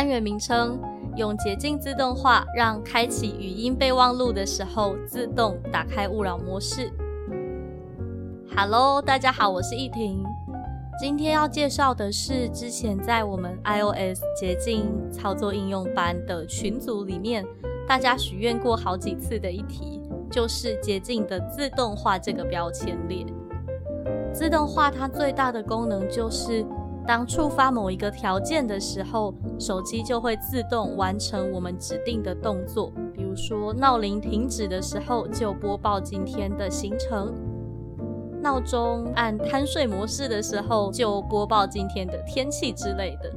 单元名称：用捷径自动化，让开启语音备忘录的时候自动打开勿扰模式。Hello，大家好，我是逸婷。今天要介绍的是之前在我们 iOS 捷径操作应用班的群组里面，大家许愿过好几次的一题，就是捷径的自动化这个标签列。自动化它最大的功能就是。当触发某一个条件的时候，手机就会自动完成我们指定的动作。比如说，闹铃停止的时候就播报今天的行程；闹钟按贪睡模式的时候就播报今天的天气之类的。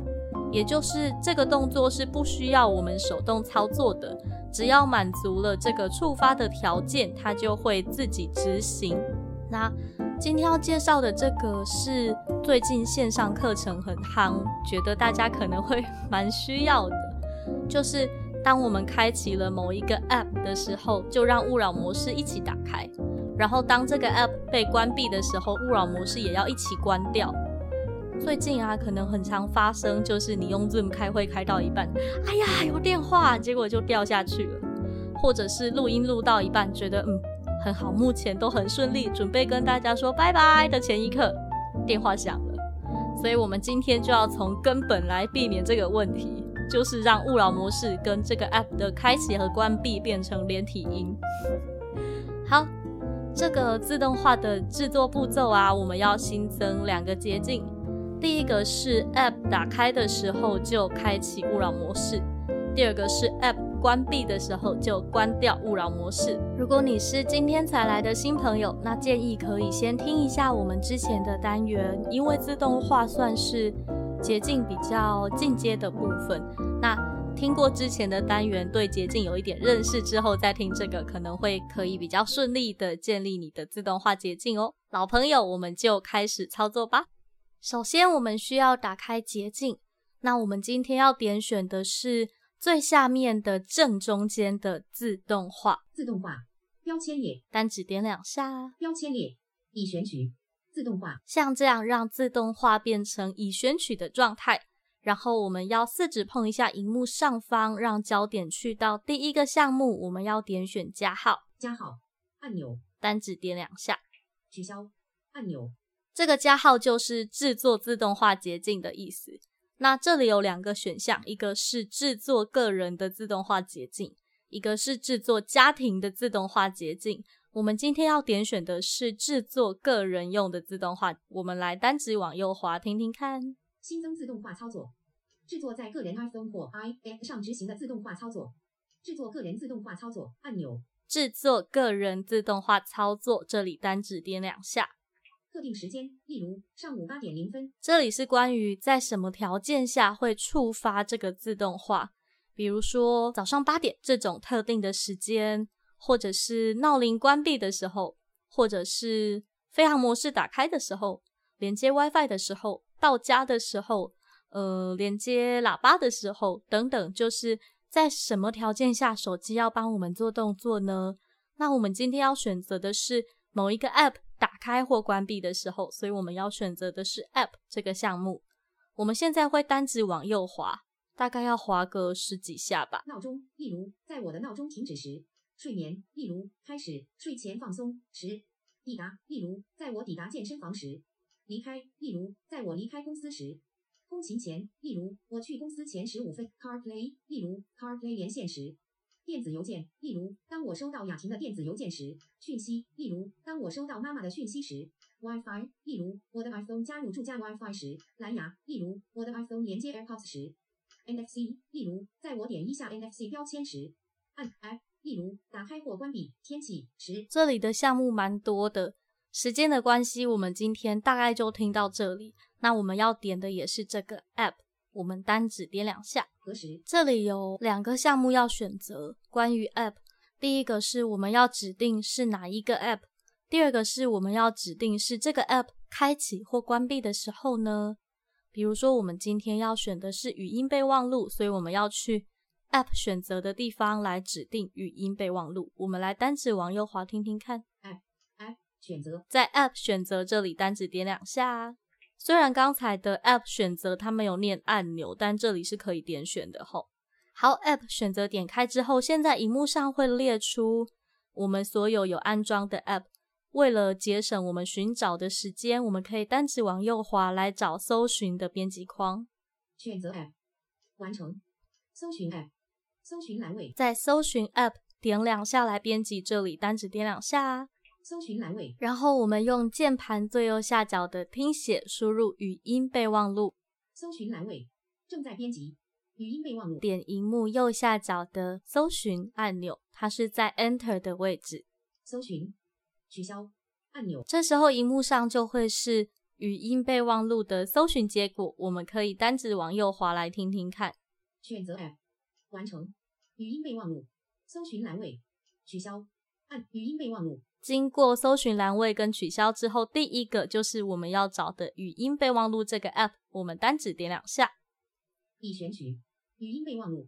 也就是这个动作是不需要我们手动操作的，只要满足了这个触发的条件，它就会自己执行。那今天要介绍的这个是最近线上课程很夯，觉得大家可能会蛮需要的。就是当我们开启了某一个 App 的时候，就让勿扰模式一起打开；然后当这个 App 被关闭的时候，勿扰模式也要一起关掉。最近啊，可能很常发生，就是你用 Zoom 开会开到一半，哎呀有电话，结果就掉下去了；或者是录音录到一半，觉得嗯。很好，目前都很顺利。准备跟大家说拜拜的前一刻，电话响了。所以，我们今天就要从根本来避免这个问题，就是让勿扰模式跟这个 app 的开启和关闭变成连体音。好，这个自动化的制作步骤啊，我们要新增两个捷径。第一个是 app 打开的时候就开启勿扰模式，第二个是 app。关闭的时候就关掉勿扰模式。如果你是今天才来的新朋友，那建议可以先听一下我们之前的单元，因为自动化算是捷径比较进阶的部分。那听过之前的单元，对捷径有一点认识之后，再听这个可能会可以比较顺利的建立你的自动化捷径哦。老朋友，我们就开始操作吧。首先，我们需要打开捷径。那我们今天要点选的是。最下面的正中间的自动化，自动化标签列，单指点两下，标签列已选取，自动化，像这样让自动化变成已选取的状态。然后我们要四指碰一下荧幕上方，让焦点去到第一个项目，我们要点选加号，加号按钮，单指点两下，取消按钮。这个加号就是制作自动化捷径的意思。那这里有两个选项，一个是制作个人的自动化捷径，一个是制作家庭的自动化捷径。我们今天要点选的是制作个人用的自动化。我们来单指往右滑，听听看。新增自动化操作，制作在个人 iPhone 或 iPad 上执行的自动化操作。制作个人自动化操作按钮。制作个人自动化操作，这里单指点两下。特定时间，例如上午八点零分。这里是关于在什么条件下会触发这个自动化，比如说早上八点这种特定的时间，或者是闹铃关闭的时候，或者是飞行模式打开的时候，连接 WiFi 的时候，到家的时候，呃，连接喇叭的时候等等，就是在什么条件下手机要帮我们做动作呢？那我们今天要选择的是某一个 App。打开或关闭的时候，所以我们要选择的是 App 这个项目。我们现在会单指往右滑，大概要滑个十几下吧。闹钟，例如在我的闹钟停止时；睡眠，例如开始睡前放松时；抵达，例如在我抵达健身房时；离开，例如在我离开公司时；通勤前，例如我去公司前十五分；CarPlay，例如 CarPlay 连线时。电子邮件，例如当我收到雅婷的电子邮件时；讯息，例如当我收到妈妈的讯息时；WiFi，例如我的 iPhone 加入住家 WiFi 时；蓝牙，例如我的 iPhone 连接 AirPods 时；NFC，例如在我点一下 NFC 标签时；按 F，例如打开或关闭天气时。这里的项目蛮多的，时间的关系，我们今天大概就听到这里。那我们要点的也是这个 App。我们单指点两下。这里有两个项目要选择，关于 App，第一个是我们要指定是哪一个 App，第二个是我们要指定是这个 App 开启或关闭的时候呢？比如说，我们今天要选的是语音备忘录，所以我们要去 App 选择的地方来指定语音备忘录。我们来单指往右滑听听看。App App 选择，在 App 选择这里单指点两下。虽然刚才的 App 选择它没有念按钮，但这里是可以点选的吼。好，App 选择点开之后，现在荧幕上会列出我们所有有安装的 App。为了节省我们寻找的时间，我们可以单指往右滑来找搜寻的编辑框，选择 App，完成。搜寻 App，搜寻栏位，在搜寻 App 点两下来编辑这里，单指点两下。搜寻栏位，然后我们用键盘最右下角的听写输入语音备忘录。搜寻栏位正在编辑语音备忘录，点荧幕右下角的搜寻按钮，它是在 Enter 的位置。搜寻。取消按钮，这时候荧幕上就会是语音备忘录的搜寻结果。我们可以单指往右滑来听听看。选择 App，完成语音备忘录。搜寻栏位取消按语音备忘录。经过搜寻栏位跟取消之后，第一个就是我们要找的语音备忘录这个 App。我们单指点两下，已选取语音备忘录。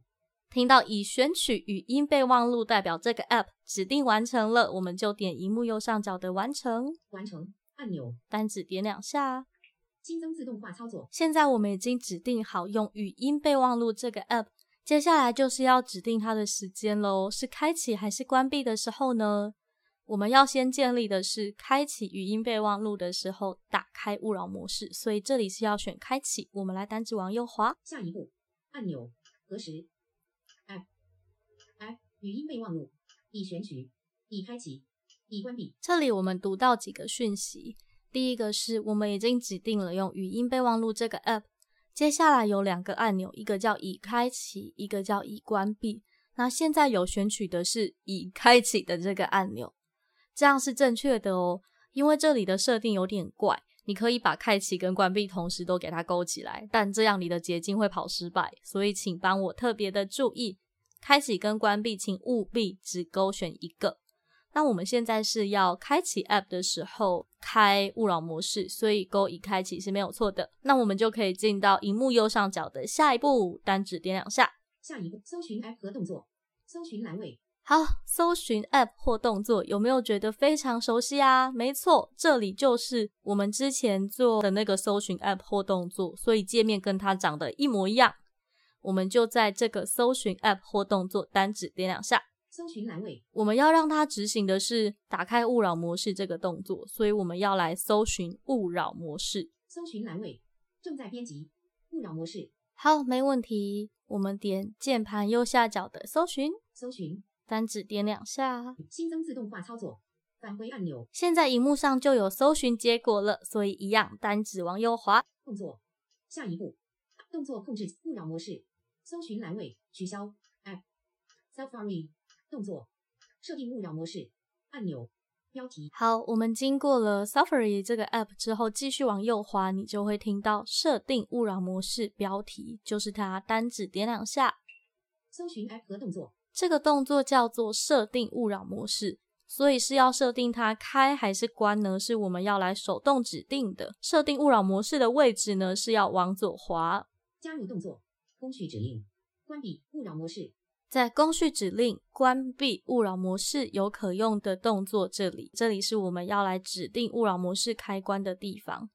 听到已选取语音备忘录，代表这个 App 指定完成了，我们就点荧幕右上角的完成完成按钮，单指点两下，新增自动化操作。现在我们已经指定好用语音备忘录这个 App，接下来就是要指定它的时间喽，是开启还是关闭的时候呢？我们要先建立的是开启语音备忘录的时候打开勿扰模式，所以这里是要选开启。我们来单指往右滑，下一步按钮核实。语音备忘录已选取，已开启，已关闭。这里我们读到几个讯息，第一个是我们已经指定了用语音备忘录这个 app，接下来有两个按钮，一个叫已开启，一个叫已关闭。那现在有选取的是已开启的这个按钮，这样是正确的哦。因为这里的设定有点怪，你可以把开启跟关闭同时都给它勾起来，但这样你的捷径会跑失败，所以请帮我特别的注意。开启跟关闭，请务必只勾选一个。那我们现在是要开启 App 的时候开勿扰模式，所以勾已开启是没有错的。那我们就可以进到荧幕右上角的下一步，单指点两下。下一步，搜寻 App 和动作，搜寻栏位。好，搜寻 App 或动作，有没有觉得非常熟悉啊？没错，这里就是我们之前做的那个搜寻 App 或动作，所以界面跟它长得一模一样。我们就在这个搜寻 App 或动作单指点两下，搜寻栏位。我们要让它执行的是打开勿扰模式这个动作，所以我们要来搜寻勿扰模式。搜寻栏位正在编辑勿扰模式。好，没问题。我们点键盘右下角的搜寻，搜寻单指点两下，新增自动化操作返回按钮。现在荧幕上就有搜寻结果了，所以一样单指往右滑。动作，下一步动作控制勿扰模式。搜寻栏位取消 App Safari 动作设定勿扰模式按钮标题好，我们经过了 Safari 这个 App 之后，继续往右滑，你就会听到设定勿扰模式标题，就是它单指点两下。搜寻 App 和动作这个动作叫做设定勿扰模式，所以是要设定它开还是关呢？是我们要来手动指定的。设定勿扰模式的位置呢，是要往左滑，加入动作。工序指令关闭勿扰模式，在工序指令关闭勿扰模式有可用的动作，这里这里是我们要来指定勿扰模式开关的地方。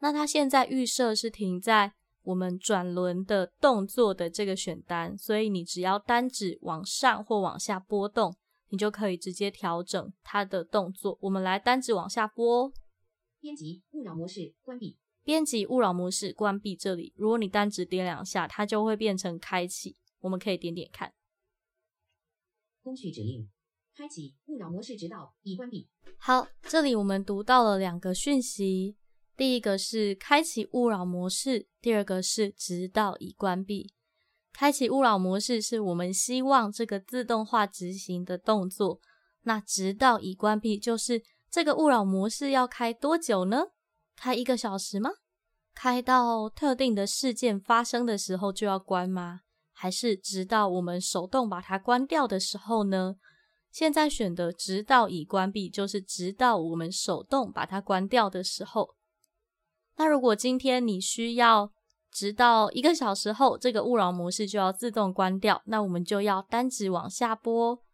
那它现在预设是停在我们转轮的动作的这个选单，所以你只要单指往上或往下波动，你就可以直接调整它的动作。我们来单指往下拨，编辑勿扰模式关闭。编辑勿扰模式关闭这里，如果你单指点两下，它就会变成开启。我们可以点点看。工序指令：开启勿扰模式，直到已关闭。好，这里我们读到了两个讯息，第一个是开启勿扰模式，第二个是直到已关闭。开启勿扰模式是我们希望这个自动化执行的动作，那直到已关闭就是这个勿扰模式要开多久呢？开一个小时吗？开到特定的事件发生的时候就要关吗？还是直到我们手动把它关掉的时候呢？现在选的直到已关闭，就是直到我们手动把它关掉的时候。那如果今天你需要直到一个小时后，这个勿扰模式就要自动关掉，那我们就要单指往下拨，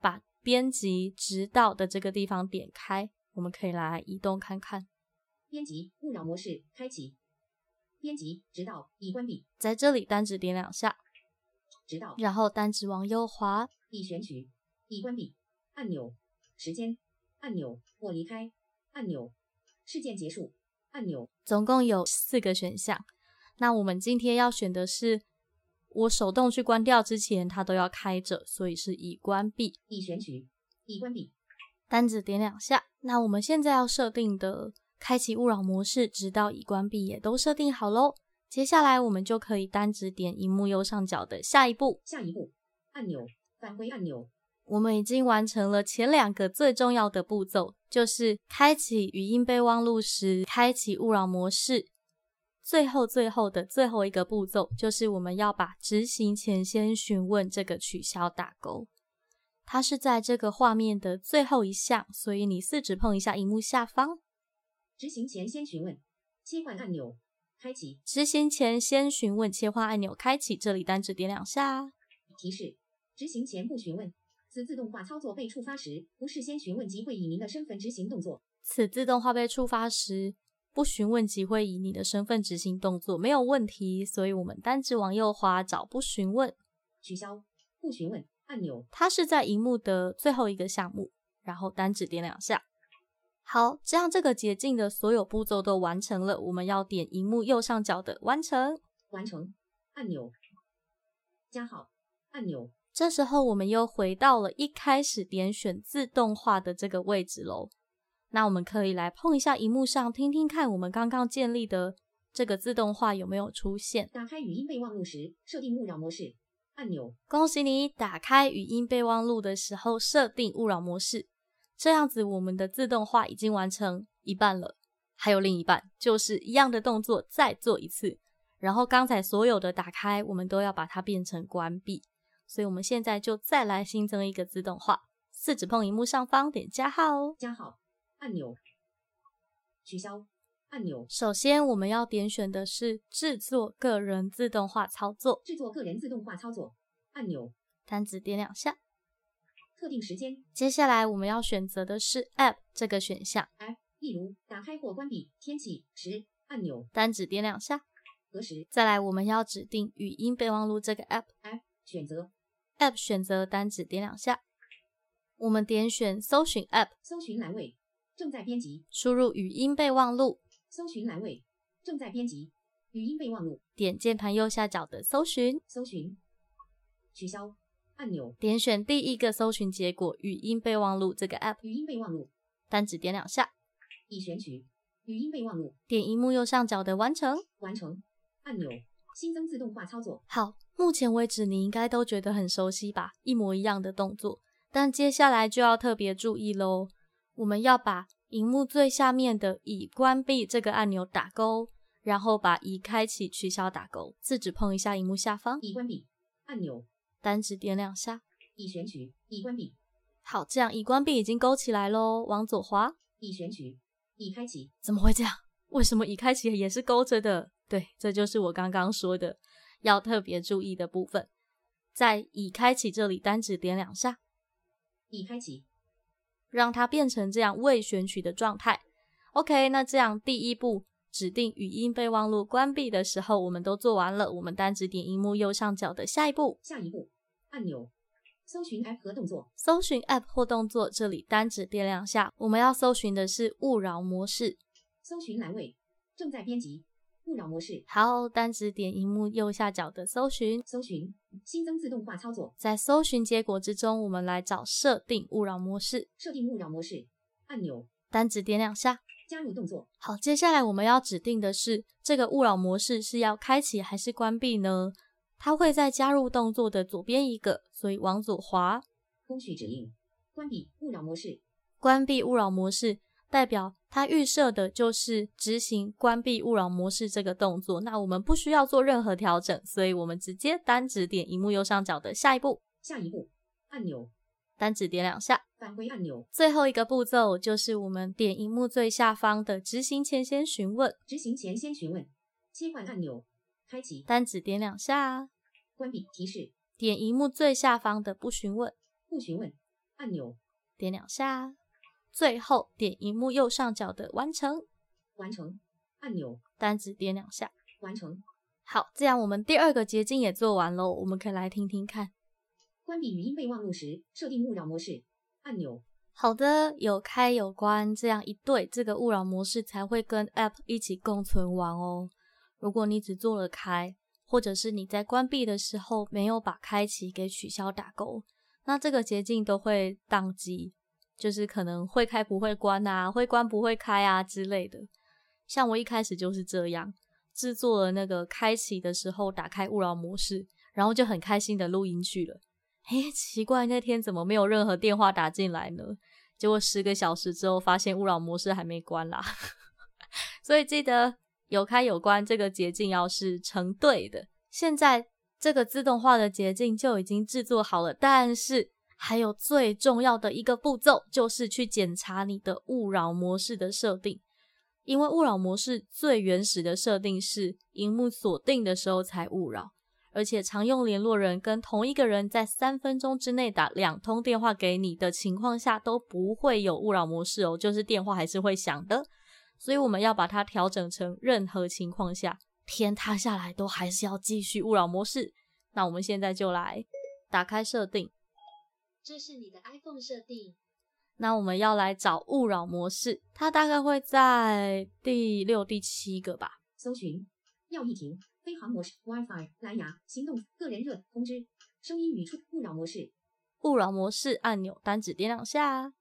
把编辑直到的这个地方点开，我们可以来移动看看。编辑勿扰模式开启，编辑直到已关闭，在这里单指点两下，直到然后单指往右滑，已选取，已关闭按钮，时间按钮，我离开按钮，事件结束按钮，总共有四个选项。那我们今天要选的是，我手动去关掉之前，它都要开着，所以是已关闭。已选取，已关闭单指点两下。那我们现在要设定的开启勿扰模式，直到已关闭也都设定好喽。接下来我们就可以单指点荧幕右上角的下一步，下一步按钮，返回按钮，我们已经完成了前两个最重要的步骤，就是开启语音备忘录时开启勿扰模式。最后最后的最后一个步骤，就是我们要把执行前先询问这个取消打勾，它是在这个画面的最后一项，所以你四指碰一下荧幕下方，执行前先询问，切换按钮开启，执行前先询问切换按钮开启，这里单指点两下。提示：执行前不询问，此自动化操作被触发时，不事先询问即会以您的身份执行动作。此自动化被触发时，不询问即会以你的身份执行动作，没有问题。所以我们单指往右滑找不询问，取消不询问按钮，它是在荧幕的最后一个项目，然后单指点两下。好，这样这个捷径的所有步骤都完成了，我们要点荧幕右上角的完成。完成按钮，加号按钮，这时候我们又回到了一开始点选自动化的这个位置喽。那我们可以来碰一下荧幕上，听听看我们刚刚建立的这个自动化有没有出现。打开语音备忘录时，设定勿扰模式按钮，恭喜你打开语音备忘录的时候设定勿扰模式，这样子我们的自动化已经完成一半了，还有另一半就是一样的动作再做一次。然后刚才所有的打开，我们都要把它变成关闭，所以我们现在就再来新增一个自动化，四指碰荧幕上方点加号哦。加号按钮，取消按钮，首先我们要点选的是制作个人自动化操作，制作个人自动化操作按钮，单指点两下。特定时间接下来我们要选择的是 App 这个选项，，App，例如打开或关闭天气时按钮，单指点两下。何时再来我们要指定语音备忘录这个 App。选择 App 选择单指点两下，我们点选搜寻 App，搜寻栏位正在编辑，输入语音备忘录，搜寻栏位正在编辑，语音备忘录。点键盘右下角的搜寻，搜寻，取消按钮，点选第一个搜寻结果语音备忘录这个 App，语音备忘录单指点两下，已选取，语音备忘录。点荧幕右上角的完成。完成按钮，新增自动化操作，好，目前为止你应该都觉得很熟悉吧，一模一样的动作。但接下来就要特别注意喽，我们要把荧幕最下面的已关闭这个按钮打勾，然后把已开启取消打勾，四指碰一下荧幕下方，已关闭按钮，单指点两下。已选取，已关闭，好，这样已关闭已经勾起来喽，往左滑。已选取，已开启，怎么会这样？为什么已开启也是勾着的？对，这就是我刚刚说的要特别注意的部分。在已开启这里单指点两下，已开启，让它变成这样未选取的状态。OK，那这样第一步指定语音备忘录关闭的时候，我们都做完了。我们单指点荧幕右上角的下一步，下一步按钮，搜寻 App 和动作，搜寻 App 或动作，这里单指点两下。我们要搜寻的是勿扰模式。搜寻栏位正在编辑，勿扰模式，好，单指点荧幕右下角的搜寻，搜寻新增自动化操作，在搜寻结果之中，我们来找设定勿扰模式，设定勿扰模式按钮，单指点两下。加入动作，好，接下来我们要指定的是这个勿扰模式是要开启还是关闭呢？它会在加入动作的左边一个，所以往左滑，工序指令，关闭勿扰模式，关闭勿扰模式。代表它预设的就是执行关闭勿扰模式这个动作。那我们不需要做任何调整，所以我们直接单指点荧幕右上角的下一步，下一步按钮，单指点两下。返回按钮，最后一个步骤就是我们点荧幕最下方的执行前先询问，执行前先询问，切换按钮，开启，单指点两下。关闭提示，点荧幕最下方的不询问，不询问按钮，点两下。最后点荧幕右上角的完成，完成按钮，单指点两下，完成。好，这样我们第二个捷径也做完喽，我们可以来听听看。关闭语音备忘录时，设定勿扰模式按钮。好的，有开有关，这样一对，这个勿扰模式才会跟 App 一起共存完哦。如果你只做了开，或者是你在关闭的时候没有把开启给取消打勾，那这个捷径都会宕机。就是可能会开不会关啊，会关不会开啊之类的。像我一开始就是这样制作了那个开启的时候打开勿扰模式，然后就很开心的录音去了。诶，奇怪，那天怎么没有任何电话打进来呢？结果十个小时之后发现勿扰模式还没关啦。所以记得有开有关这个捷径要是成对的。现在这个自动化的捷径就已经制作好了，但是。还有最重要的一个步骤，就是去检查你的勿扰模式的设定。因为勿扰模式最原始的设定是荧幕锁定的时候才勿扰，而且常用联络人跟同一个人在三分钟之内打两通电话给你的情况下都不会有勿扰模式哦，就是电话还是会响的。所以我们要把它调整成任何情况下天塌下来都还是要继续勿扰模式。那我们现在就来打开设定。这是你的 iPhone 设定。那我们要来找勿扰模式，它大概会在第六、第七个吧。搜寻要一停，飞行模式 WiFi 蓝牙行动个人热通知声音语出勿扰模式。勿扰模式按钮单指点两下。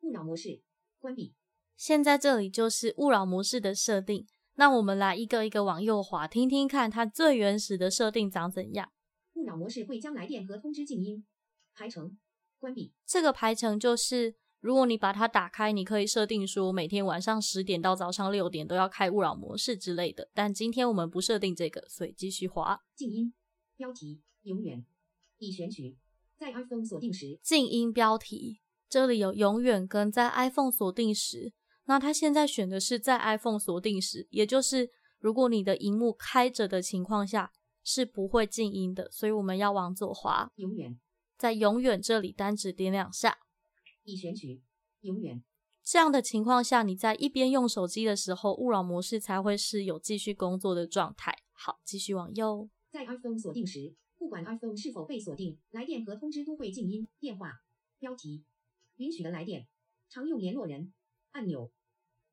勿扰模式关闭。现在这里就是勿扰模式的设定。那我们来一个一个往右滑，听听看它最原始的设定长怎样。勿扰模式会将来电和通知静音排成。关闭这个排程就是，如果你把它打开，你可以设定说每天晚上十点到早上六点都要开勿扰模式之类的。但今天我们不设定这个，所以继续滑。静音标题永远已选取，在 iPhone 锁定时。静音标题这里有永远跟在 iPhone 锁定时。那它现在选的是在 iPhone 锁定时，也就是如果你的荧幕开着的情况下是不会静音的。所以我们要往左滑。永远。在永远这里单指点两下，已选取永远。这样的情况下，你在一边用手机的时候，勿扰模式才会是有继续工作的状态。好，继续往右。在 iPhone 锁定时，不管 iPhone 是否被锁定，来电和通知都会静音。电话标题允许的来电，常用联络人按钮。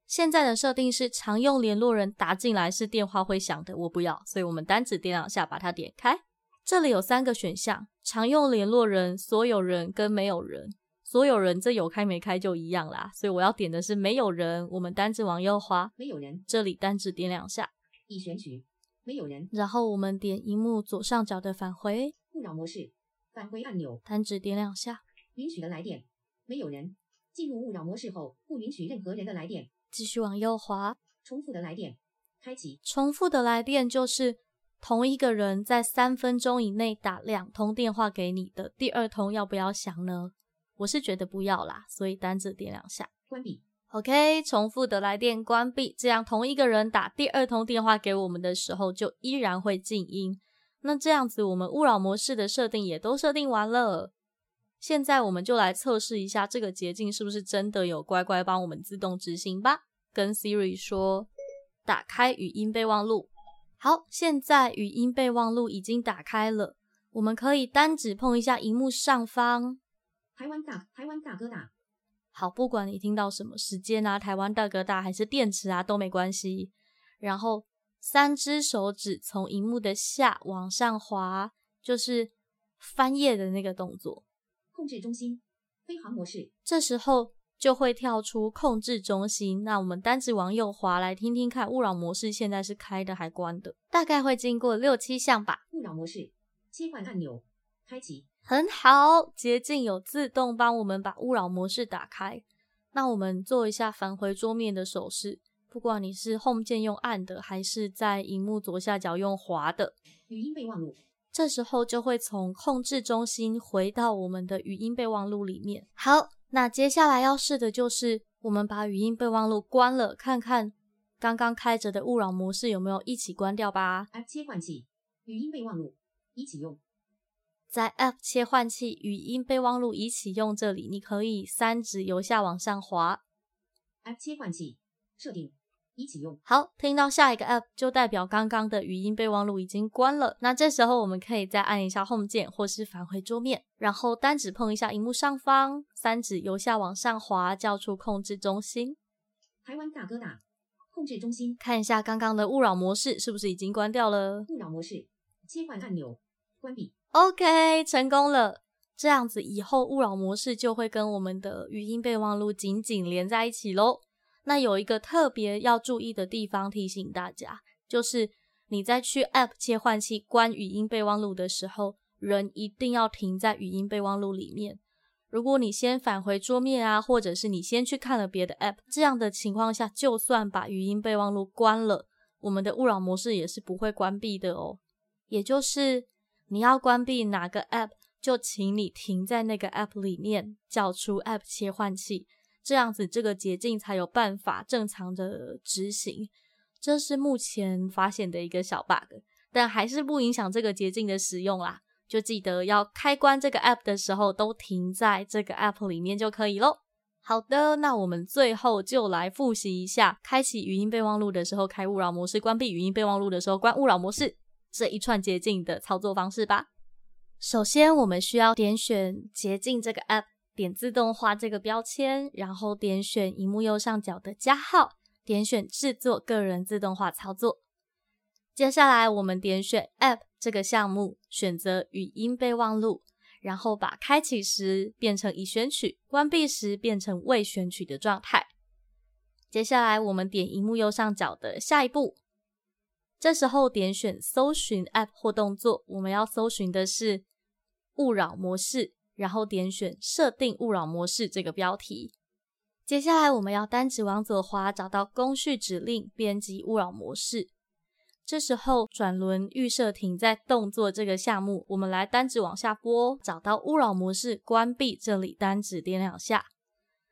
现在的设定是常用联络人打进来是电话会响的，我不要，所以我们单指点两下把它点开。这里有三个选项：常用联络人、所有人跟没有人。所有人这有开没开就一样啦，所以我要点的是没有人。我们单指往右滑，没有人。这里单指点两下，已选取没有人。然后我们点荧幕左上角的返回勿扰模式返回按钮，单指点两下，允许的来电没有人。进入勿扰模式后，不允许任何人的来电。继续往右滑，重复的来电开启。重复的来电就是。同一个人在三分钟以内打两通电话给你的，第二通要不要响呢？我是觉得不要啦，所以单指点两下，关闭。OK，重复的来电关闭，这样同一个人打第二通电话给我们的时候，就依然会静音。那这样子，我们勿扰模式的设定也都设定完了。现在我们就来测试一下这个捷径是不是真的有乖乖帮我们自动执行吧。跟 Siri 说，打开语音备忘录。好，现在语音备忘录已经打开了，我们可以单指碰一下荧幕上方。台湾大台湾大哥大。好，不管你听到什么时间啊，台湾大哥大还是电池啊都没关系。然后三只手指从荧幕的下往上滑，就是翻页的那个动作。控制中心飞行模式。这时候。就会跳出控制中心。那我们单指往右滑来听听看，勿扰模式现在是开的还关的？大概会经过六七项吧。勿扰模式切换按钮开启，很好，捷径有自动帮我们把勿扰模式打开。那我们做一下返回桌面的手势，不管你是 Home 键用按的，还是在荧幕左下角用滑的，语音备忘录，这时候就会从控制中心回到我们的语音备忘录里面。好，那接下来要试的就是我们把语音备忘录关了，看看刚刚开着的勿扰模式有没有一起关掉吧。App 切换器，语音备忘录，一起用。在 App 切换器语音备忘录一起用这里，你可以三指由下往上滑。App 切换器，设定，一起用。好，听到下一个 App 就代表刚刚的语音备忘录已经关了。那这时候我们可以再按一下 Home 键，或是返回桌面，然后单指碰一下荧幕上方，三指由下往上滑，叫出控制中心，台湾大哥大，控制中心，看一下刚刚的勿扰模式是不是已经关掉了。勿扰模式，切换按钮，关闭。OK，成功了。这样子以后勿扰模式就会跟我们的语音备忘录紧紧连在一起喽。那有一个特别要注意的地方，提醒大家，就是你在去 App 切换器关语音备忘录的时候，人一定要停在语音备忘录里面。如果你先返回桌面啊，或者是你先去看了别的 App，这样的情况下，就算把语音备忘录关了，我们的勿扰模式也是不会关闭的哦。也就是你要关闭哪个 App，就请你停在那个 App 里面，叫出 App 切换器，这样子这个捷径才有办法正常的执行。这是目前发现的一个小 bug，但还是不影响这个捷径的使用啦。就记得要开关这个 App 的时候，都停在这个 App 里面就可以咯。好的，那我们最后就来复习一下：开启语音备忘录的时候开勿扰模式，关闭语音备忘录的时候关勿扰模式。这一串捷径的操作方式吧。首先，我们需要点选捷径这个 app，点自动化这个标签，然后点选荧幕右上角的加号，点选制作个人自动化操作。接下来，我们点选 app 这个项目，选择语音备忘录，然后把开启时变成已选取，关闭时变成未选取的状态。接下来，我们点荧幕右上角的下一步。这时候点选搜寻 App 或动作，我们要搜寻的是勿扰模式，然后点选设定勿扰模式这个标题。接下来我们要单指往左滑，找到工序指令，编辑勿扰模式。这时候转轮预设停在动作这个项目，我们来单指往下拨，找到勿扰模式关闭，这里单指点两下，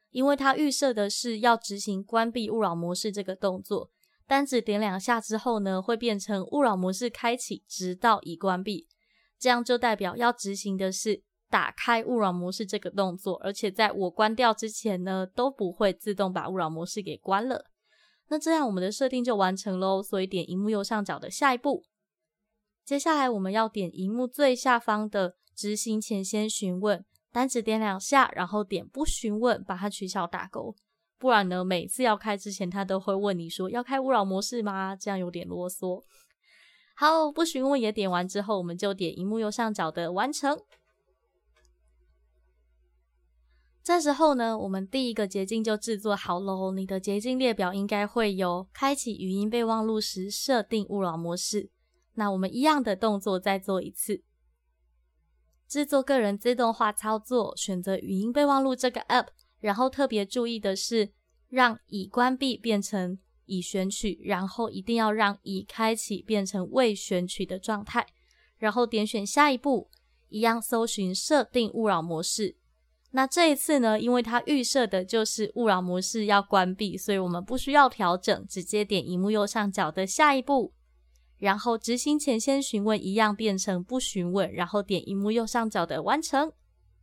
因为它预设的是要执行关闭勿扰模式这个动作。单指点两下之后呢，会变成勿扰模式开启，直到已关闭。这样就代表要执行的是打开勿扰模式这个动作，而且在我关掉之前呢，都不会自动把勿扰模式给关了。那这样我们的设定就完成喽。所以点荧幕右上角的下一步。接下来我们要点荧幕最下方的执行前先询问，单指点两下，然后点不询问，把它取消打勾。不然呢，每次要开之前，他都会问你说要开勿扰模式吗？这样有点啰嗦。好，不询问也点完之后，我们就点荧幕右上角的完成。这时候呢，我们第一个捷径就制作好喽。你的捷径列表应该会有开启语音备忘录时设定勿扰模式。那我们一样的动作再做一次，制作个人自动化操作，选择语音备忘录这个 app。然后特别注意的是，让已关闭变成已选取，然后一定要让已开启变成未选取的状态。然后点选下一步，一样搜寻设定勿扰模式。那这一次呢，因为它预设的就是勿扰模式要关闭，所以我们不需要调整，直接点荧幕右上角的下一步，然后执行前先询问一样变成不询问，然后点荧幕右上角的完成。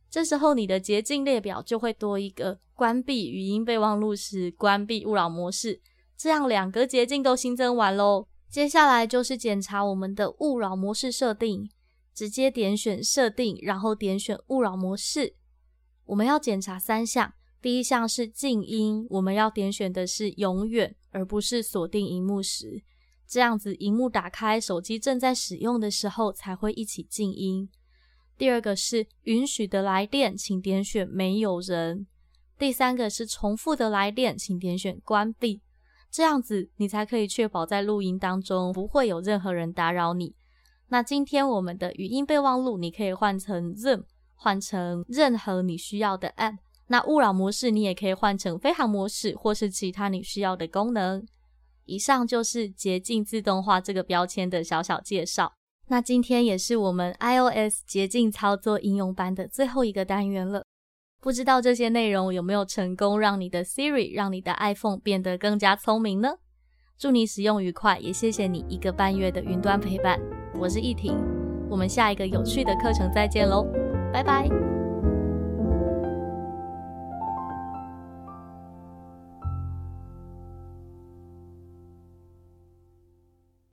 这时候你的捷径列表就会多一个关闭语音备忘录时关闭勿扰模式，这样两个捷径都新增完喽。接下来就是检查我们的勿扰模式设定，直接点选设定，然后点选勿扰模式。我们要检查三项，第一项是静音，我们要点选的是永远，而不是锁定荧幕时，这样子荧幕打开，手机正在使用的时候才会一起静音。第二个是允许的来电，请点选没有人。第三个是重复的来电，请点选关闭。这样子你才可以确保在录音当中不会有任何人打扰你。那今天我们的语音备忘录，你可以换成 Zoom，换成任何你需要的 App 那勿扰模式你也可以换成飞行模式，或是其他你需要的功能。以上就是捷径自动化这个标签的小小介绍。那今天也是我们 iOS 捷径操作应用班的最后一个单元了。不知道这些内容有没有成功让你的 Siri、让你的 iPhone 变得更加聪明呢？祝你使用愉快，也谢谢你一个半月的云端陪伴。我是易婷，我们下一个有趣的课程再见喽，拜拜。